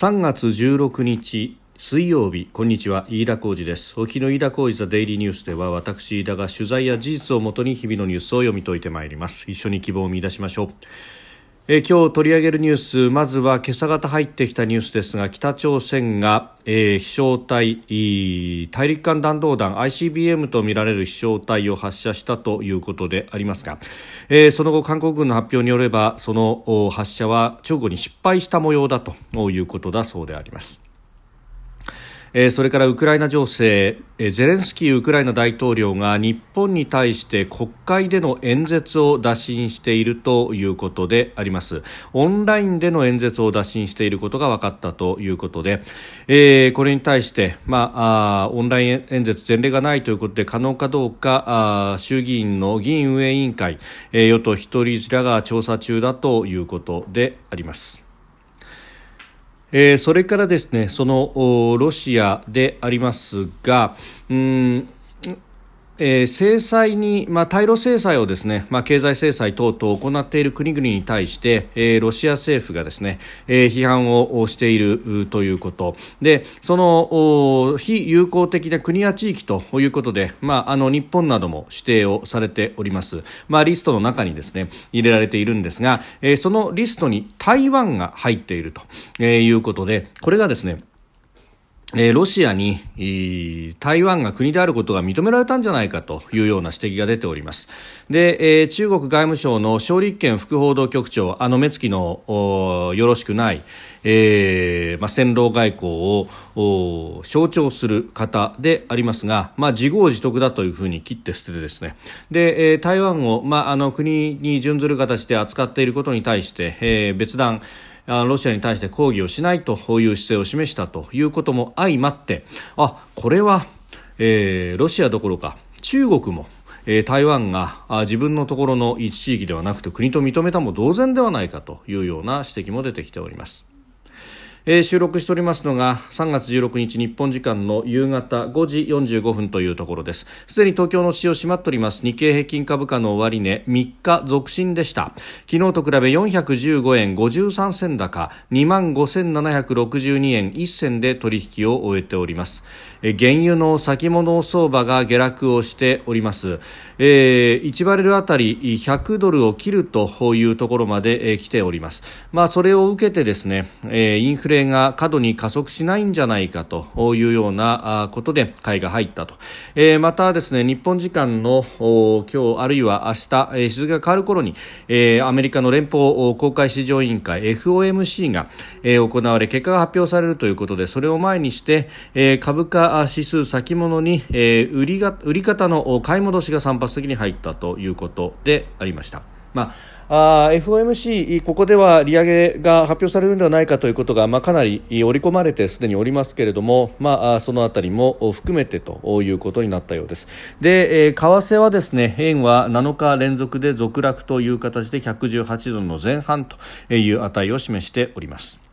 3月16日水曜日こんにちは飯田浩二です。沖の飯田浩二ザデイリーニュースでは私飯田が取材や事実をもとに日々のニュースを読み解いてまいります。一緒に希望を見出しましょう。え今日取り上げるニュースまずは今朝方入ってきたニュースですが北朝鮮が、えー、飛翔体大陸間弾道弾 ICBM とみられる飛翔体を発射したということでありますが、えー、その後韓国軍の発表によればその発射は直後に失敗した模様だということだそうであります。えそれからウクライナ情勢、えゼレンスキーウクライナ大統領が日本に対して国会での演説を打診しているということでありますオンラインでの演説を打診していることが分かったということで、えー、これに対して、まあ、あオンライン演説前例がないということで可能かどうかあ衆議院の議員運営委員会、えー、与党一人らが調査中だということであります。えー、それからですねそのロシアでありますが、うんえー、制裁に、まあ、対ロ制裁をですね、まあ、経済制裁等々行っている国々に対して、えー、ロシア政府がですね、えー、批判をしているということ。でその非友好的な国や地域ということで、まあ、あの日本なども指定をされております、まあ、リストの中にですね入れられているんですが、えー、そのリストに台湾が入っているということでこれがですねえロシアに台湾が国であることが認められたんじゃないかというような指摘が出ております。で、えー、中国外務省の勝立憲副報道局長、あの目つきのよろしくない、えーまあ、戦狼外交を象徴する方でありますが、まあ、自業自得だというふうに切って捨ててですねで、えー、台湾を、まあ、あの国に準ずる形で扱っていることに対して、えー、別段ロシアに対して抗議をしないという姿勢を示したということも相まってあこれは、えー、ロシアどころか中国も台湾が自分のところの一地域ではなくて国と認めたも同然ではないかというような指摘も出てきております。えー、収録しておりますのが3月16日日本時間の夕方5時45分というところです。すでに東京の地を閉まっております日経平均株価の終値3日続伸でした。昨日と比べ415円53銭高2万5762円1銭で取引を終えております。原油の先物相場が下落をしております、えー、1バレルあたり100ドルを切るというところまで、え、来ております、まあ、それを受けてですね、えー、インフレが過度に加速しないんじゃないかというようなことで買いが入ったと、えー、またですね日本時間の今日あるいは明日、え、日付が変わる頃に、えー、アメリカの連邦公開市場委員会 FOMC が、えー、行われ結果が発表されるということでそれを前にして、えー、株価指数先物に、えー、売りが売り方の買い戻しが散発的に入ったということでありました。まあ、FOMC、ここでは利上げが発表されるのではないかということが、まあ、かなり織り込まれてすでにおりますけれども、まあ、そのあたりも含めてということになったようです。で、えー、為替はですね、円は7日連続で続落という形で118ドルの前半という値を示しております。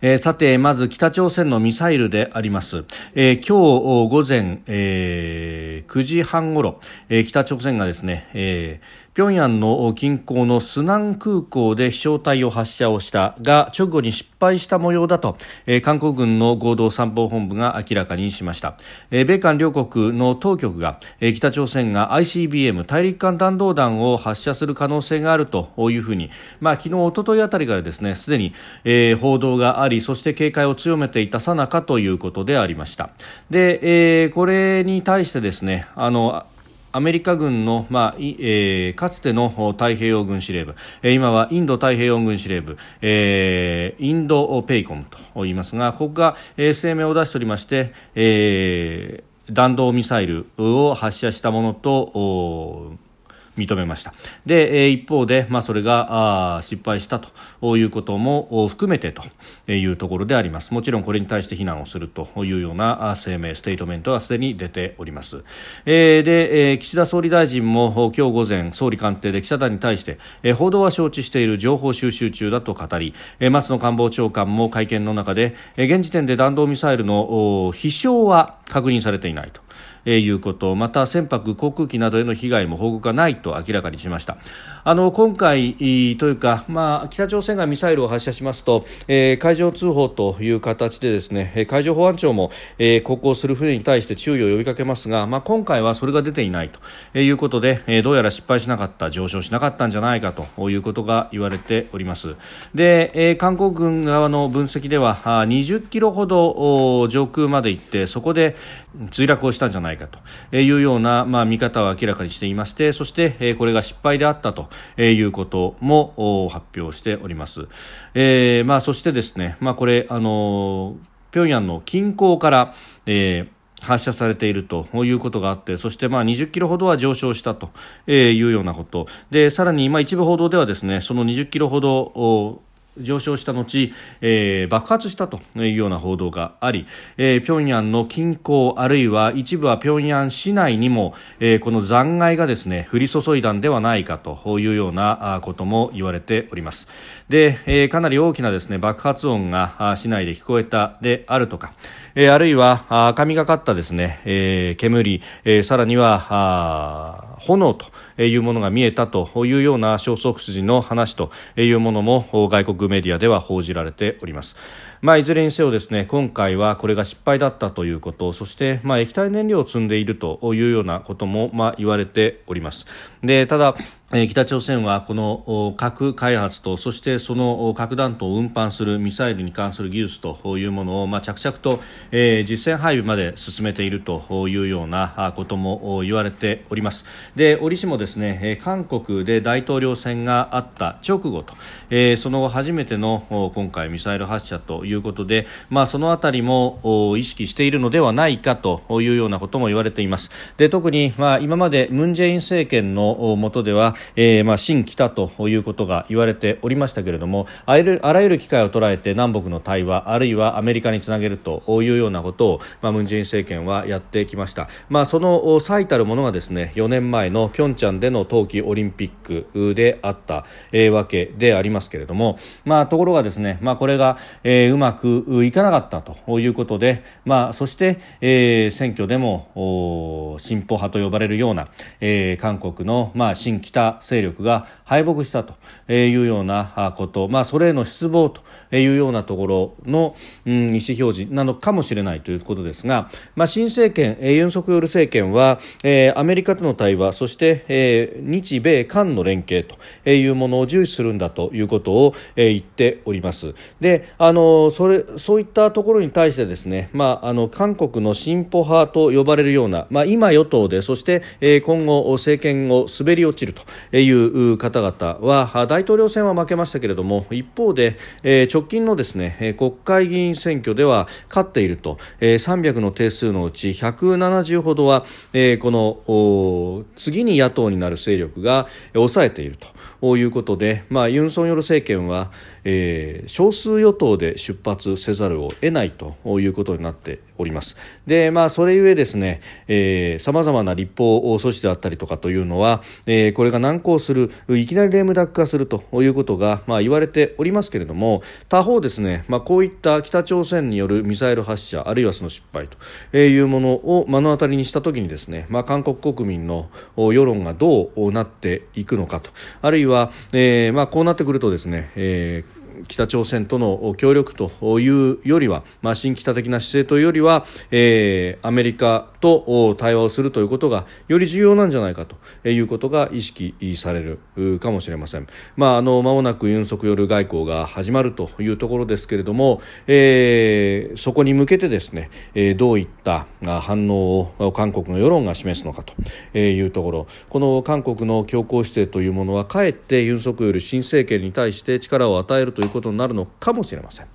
えー、さて、まず北朝鮮のミサイルであります。えー、今日午前、えー、9時半ごろ、えー、北朝鮮がですね、えー、平壌の近郊のスナン空港で飛翔体を発射をしたが直後に失敗した模様だと、え、韓国軍の合同参謀本部が明らかにしました、え、米韓両国の当局が、え、北朝鮮が ICBM 大陸間弾道弾を発射する可能性があるというふうに、まあ、昨日、おとといあたりからですねすでに、え、報道がありそして警戒を強めていたさなかということでありました。で、え、これに対してですねあのアメリカ軍の、まあえー、かつての太平洋軍司令部、えー、今はインド太平洋軍司令部、えー、 INDOPACOM と言いますがここが、え、声明を出しておりまして、えー、弾道ミサイルを発射したものと認めました。で、え一方で、まあ、それがあ失敗したということも含めてというところであります。もちろんこれに対して非難をするというような声明ステートメントがすでに出ております、えー、で、えー、岸田総理大臣も今日午前総理官邸で記者団に対して、えー、報道は承知している情報収集中だと語り、えー、松野官房長官も会見の中で、えー、現時点で弾道ミサイルの飛翔は確認されていないと。いうことまた船舶、航空機などへの被害も報告がないと明らかにしました。あの今回というか、まあ、北朝鮮がミサイルを発射しますと、えー、海上通報という形でですね海上保安庁も、えー、航行する船に対して注意を呼びかけますが、まあ、今回はそれが出ていないということで、えー、どうやら失敗しなかった上昇しなかったんじゃないかということが言われております。で、えー、韓国軍側の分析では20キロほど上空まで行ってそこで墜落をしたんじゃないかというような、まあ、見方を明らかにしていましてそして、えこれが失敗であったとえいうことも発表しております。えーまあ、そしてですね、まあ、これ、あの平壌の近郊から、えー発射されているということがあってそしてまあ20キロほどは上昇したというようなことでさらに今一部報道ではですねその20キロほど上昇した後、えー、爆発したというような報道があり、えー、平壌の近郊あるいは一部は平壌市内にも、えー、この残骸がですね降り注いだんではないかというようなことも言われております。で、えー、かなり大きなですね爆発音が市内で聞こえたであるとか、えー、あるいは神がかったですね、えー、煙、えー、さらにはあ炎というものが見えたというような消息筋の話というものも外国メディアでは報じられております。まあ、いずれにせよですね今回はこれが失敗だったということそして、まあ、液体燃料を積んでいるというようなことも、まあ、言われておりますでただ北朝鮮はこの核開発とそしてその核弾頭を運搬するミサイルに関する技術というものを、まあ、着々と、え、実戦配備まで進めているというようなことも言われております。で折しもですね韓国で大統領選があった直後と、え、その後初めての今回ミサイル発射ということで、まあ、そのあたりも意識しているのではないかというようなことも言われています。で特に、まあ、今までムン・ジェイン政権の下では、えー、まあ、新北ということが言われておりましたけれどもあらゆる機会を捉えて南北の対話あるいはアメリカにつなげるというようなことを、まあ、ムン・ジェイン政権はやってきました、まあ、その最たるものがですね4年前の平昌での冬季オリンピックであった、えー、わけでありますけれども、まあ、ところがですね、まあ、これが、えー、うまくいかなかったということで、まあ、そして、えー、選挙でも進歩派と呼ばれるような、えー、韓国の、まあ、新北勢力が敗北したというようなこと、まあ、それへの失望というようなところの、うん、意思表示なのかもしれないということですが、まあ、新政権、え、ユン・ソクヨル政権は、えー、アメリカとの対話そして、えー、日米韓の連携というものを重視するんだということを、えー、言っております。であのそれそういったところに対してですね、まあ、あの韓国の進歩派と呼ばれるような、まあ、今与党でそして、えー、今後政権を滑り落ちるという方々は大統領選は負けましたけれども一方で、え、直近のですね国会議員選挙では勝っていると、え、300の定数のうち170ほどは、え、この次に野党になる勢力が抑えているということで、まあ、ユン・ソンヨル政権は、えー、少数与党で出発せざるを得ないということになっております。で、まあ、それゆえですねさまざまな立法措置であったりとかというのは、えー、これが難航するいきなりレームダック化するということが、まあ、言われておりますけれども他方ですね、まあ、こういった北朝鮮によるミサイル発射あるいはその失敗というものを目の当たりにしたときにですね、まあ、韓国国民の世論がどうなっていくのかとあるいは、えーまあ、こうなってくるとですね、えー北朝鮮との協力というよりは、まあ、新北的な姿勢というよりは、えー、アメリカと対話をするということがより重要なんじゃないかということが意識されるかもしれません。まあ、あの間もなくユン・ソクヨル外交が始まるというところですけれども、えー、そこに向けてですね、えー、どういった反応を韓国の世論が示すのかというところこの韓国の強硬姿勢というものはかえってユン・ソクヨル新政権に対して力を与えるということになるのかもしれません。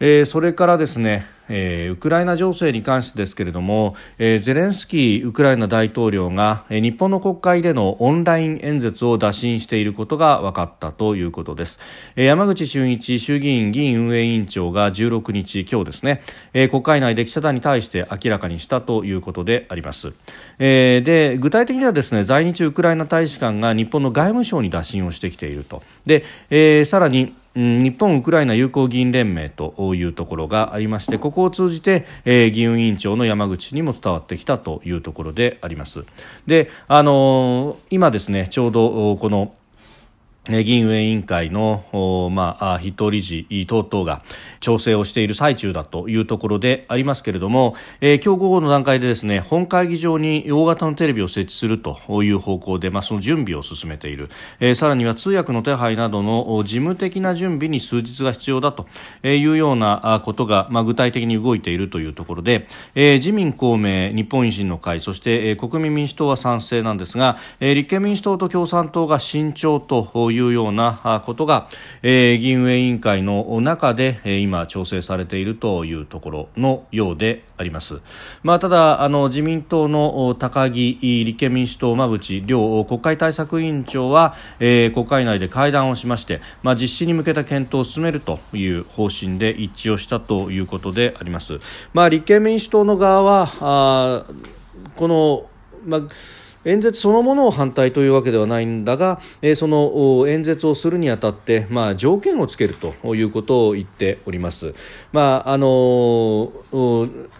えー、それからですねえー、ウクライナ情勢に関してですけれども、えー、ゼレンスキーウクライナ大統領が、えー、日本の国会でのオンライン演説を打診していることが分かったということです、えー、山口俊一衆議院議員運営委員長が16日今日ですね、えー、国会内で記者団に対して明らかにしたということであります、えー、で具体的にはですね在日ウクライナ大使館が日本の外務省に打診をしてきていると。で、えー、さらに日本ウクライナ友好議員連盟というところがありましてここを通じて、えー、議運委員長の山口にも伝わってきたというところであります。であのー、今ですねちょうどこの議員運営委員会の、まあ、筆頭理事等々が調整をしている最中だというところでありますけれども、えー、今日午後の段階でですね本会議場に大型のテレビを設置するという方向で、まあ、その準備を進めている、えー、さらには通訳の手配などの事務的な準備に数日が必要だというようなことが、まあ、具体的に動いているというところで、えー、自民、公明、日本維新の会そして、え、国民民主党は賛成なんですが、えー、立憲民主党と共産党が慎重といういうようなことが、えー、議員運営委員会の中で、えー、今調整されているというところのようであります。まあ、ただあの自民党の高木立憲民主党馬淵両国会対策委員長は、えー、国会内で会談をしまして、まあ、実施に向けた検討を進めるという方針で一致をしたということであります。まあ、立憲民主党の側はあこの、まあ演説そのものを反対というわけではないんだが、えー、その演説をするにあたって、まあ、条件をつけるということを言っております。まああの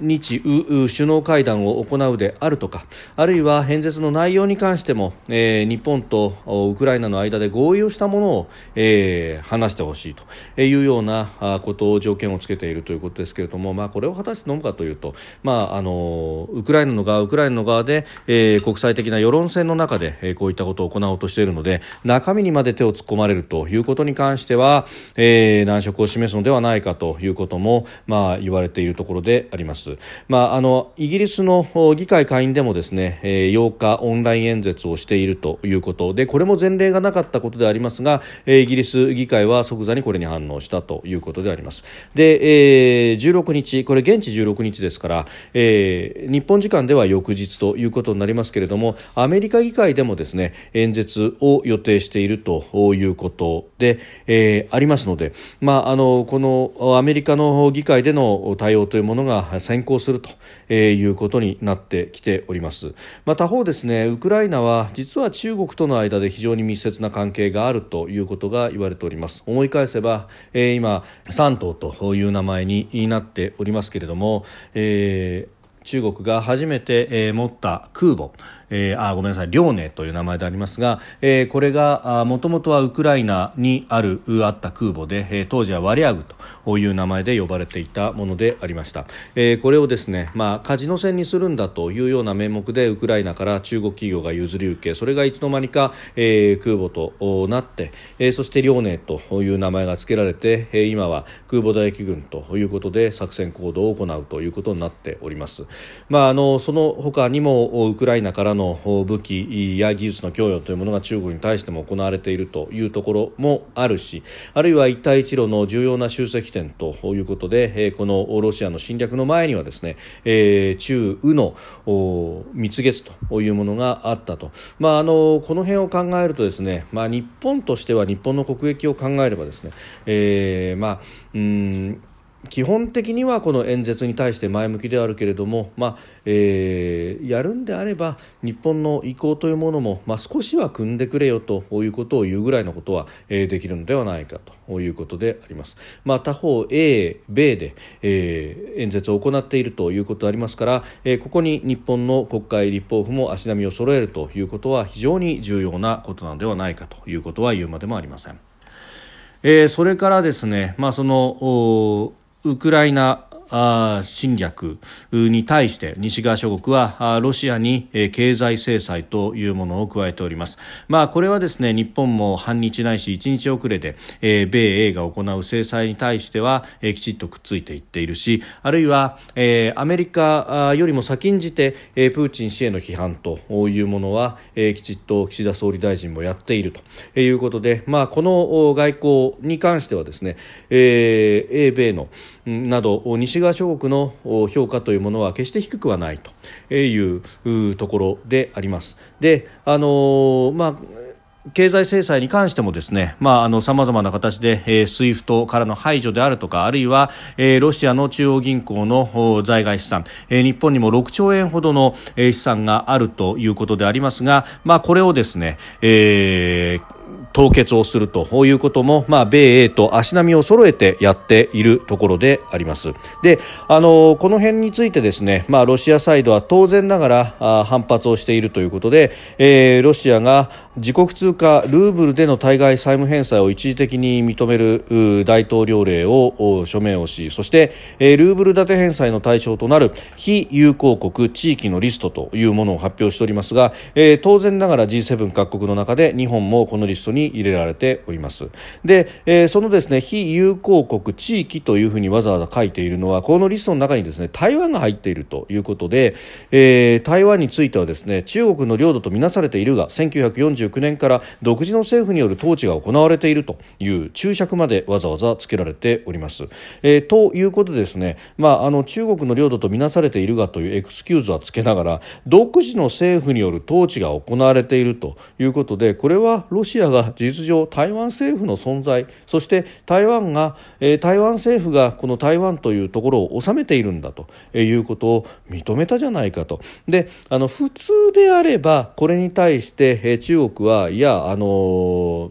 日首脳会談を行うであるとかあるいは演説の内容に関しても、えー、日本とウクライナの間で合意をしたものを、えー、話してほしいというようなことを条件をつけているということですけれども、まあ、これを果たして飲むかというと、まあ、あのウクライナの側ウクライナの側で、えー、国際的なな世論戦の中で、え、こういったことを行おうとしているので中身にまで手を突っ込まれるということに関しては、えー、難色を示すのではないかということも、まあ、言われているところであります。まあ、あのイギリスの議会下院でもですね、えー、8日オンライン演説をしているということでこれも前例がなかったことでありますが、え、イギリス議会は即座にこれに反応したということであります。で、えー、16日これ現地16日ですから、えー、日本時間では翌日ということになりますけれどもアメリカ議会でもですね演説を予定しているということで、えー、ありますので、まあ、あのこのアメリカの議会での対応というものが先行するということになってきております。まあ、他方ですねウクライナは実は中国との間で非常に密接な関係があるということが言われております思い返せば、えー、今山東という名前になっておりますけれども、えー、中国が初めて、えー、持った空母えー、あごめんなさい、遼寧という名前でありますが、えー、これがもともとはウクライナにあるあった空母で、えー、当時はワリアグという名前で呼ばれていたものでありました、えー、これをですね、まあ、カジノ船にするんだというような名目でウクライナから中国企業が譲り受けそれがいつの間にか、えー、空母となって、えー、そして遼寧という名前が付けられて、えー、今は空母打撃軍ということで作戦行動を行うということになっております、まあ、あのその他にもウクライナからの武器や技術の供与というものが中国に対しても行われているというところもあるしあるいは一帯一路の重要な集積点ということでこのロシアの侵略の前にはですね中ウの蜜月というものがあったと、まあ、あのこの辺を考えるとですね、まあ、日本としては日本の国益を考えればですね、えー、まあうん基本的にはこの演説に対して前向きであるけれども、まあえー、やるんであれば日本の意向というものも、まあ、少しは組んでくれよということを言うぐらいのことは、えー、できるのではないかということであります。まあ、他方 A、米で、えー、演説を行っているということでありますから、えー、ここに日本の国会立法府も足並みを揃えるということは非常に重要なことなのではないかということは言うまでもありません。えー、それからですね、まあ、そのウクライナ侵略に対して西側諸国はロシアに経済制裁というものを加えております。まあ、これはですね日本も半日ないし1日遅れで、え米英が行う制裁に対しては、えきちっとくっついていっているしあるいは、えアメリカよりも先んじて、えプーチン氏への批判というものは、えきちっと岸田総理大臣もやっているということで、まあ、この外交に関してはですね、え英米のなど西側諸国の評価というものは決して低くはないというところであります。であのまあ経済制裁に関してもですね、まあ、あの、様々な形で、えー、 SWIFT からの排除であるとか、あるいは、えー、ロシアの中央銀行の在外資産、えー、日本にも6兆円ほどの、えー、資産があるということでありますが、まあ、これをですね、えー、凍結をするということも、まあ、米英と足並みを揃えてやっているところであります。であのこの辺についてですね、まあ、ロシアサイドは当然ながら反発をしているということで、えー、ロシアが自国通貨ルーブルでの対外債務返済を一時的に認める大統領令を署名をしそして、ルーブル建て返済の対象となる非友好国地域のリストというものを発表しておりますが、当然ながら G7 各国の中で日本もこのリストに入れられております。で、そのですね非友好国地域というふうにわざわざ書いているのはこのリストの中にですね台湾が入っているということで、台湾についてはですね中国の領土とみなされているが1945 1949年から独自の政府による統治が行われているという注釈までわざわざつけられております。えー、ということでですね、まあ、あの中国の領土とみなされているがというエクスキューズはつけながら独自の政府による統治が行われているということでこれはロシアが事実上台湾政府の存在そして台湾が、えー、台湾政府がこの台湾というところを治めているんだということを認めたじゃないかと。であの普通であればこれに対して、えー、中国はいやあの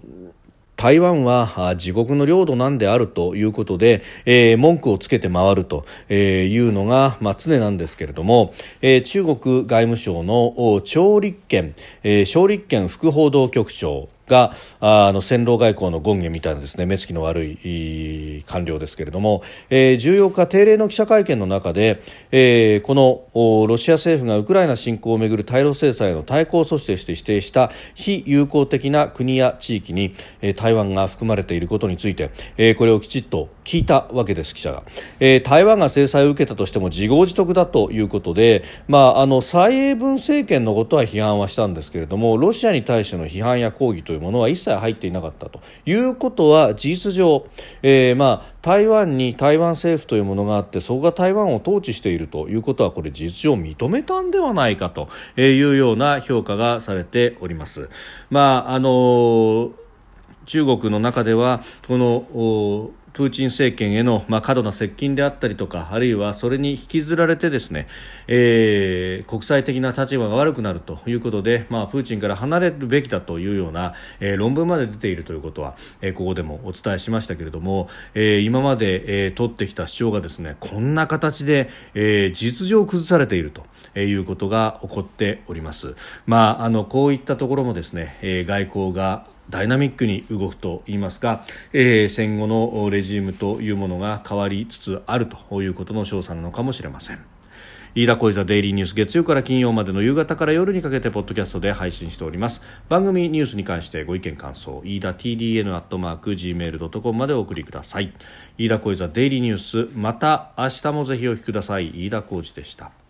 台湾は自国の領土なんであるということで、えー、文句をつけて回るというのが、まあ、常なんですけれども、えー、中国外務省の張立憲、えー、張立憲副報道局長があの戦狼外交の権限みたいなですね目つきの悪い官僚ですけれども、えー、14日定例の記者会見の中で、えー、このロシア政府がウクライナ侵攻をめぐる対ロ制裁の対抗措置として指定した非友好的な国や地域に、えー、台湾が含まれていることについて、えー、これをきちっと聞いたわけです記者が、えー、台湾が制裁を受けたとしても自業自得だということで、まあ、あの蔡英文政権のことは批判はしたんですけれどもロシアに対しての批判や抗議といういうものは一切入っていなかったということは事実上、えー、まあ、台湾に台湾政府というものがあってそこが台湾を統治しているということはこれ事実上認めたんではないかというような評価がされております。まああの中国の中ではこのプーチン政権への、まあ、過度な接近であったりとかあるいはそれに引きずられてですね、えー、国際的な立場が悪くなるということで、まあ、プーチンから離れるべきだというような、えー、論文まで出ているということは、えー、ここでもお伝えしましたけれども、えー、今まで、えー、取ってきた主張がですねこんな形で、えー、実情を崩されているということが起こっております。まあ、あのこういったところもですね、えー、外交がダイナミックに動くといいますか、えー、戦後のレジームというものが変わりつつあるということの証左なのかもしれません。飯田小泉デイリーニュース月曜から金曜までの夕方から夜にかけてポッドキャストで配信しております。番組ニュースに関してご意見感想飯田 TDN アットマーク Gmail.com までお送りください。飯田小泉デイリーニュースまた明日もぜひお聞きください。飯田浩二でした。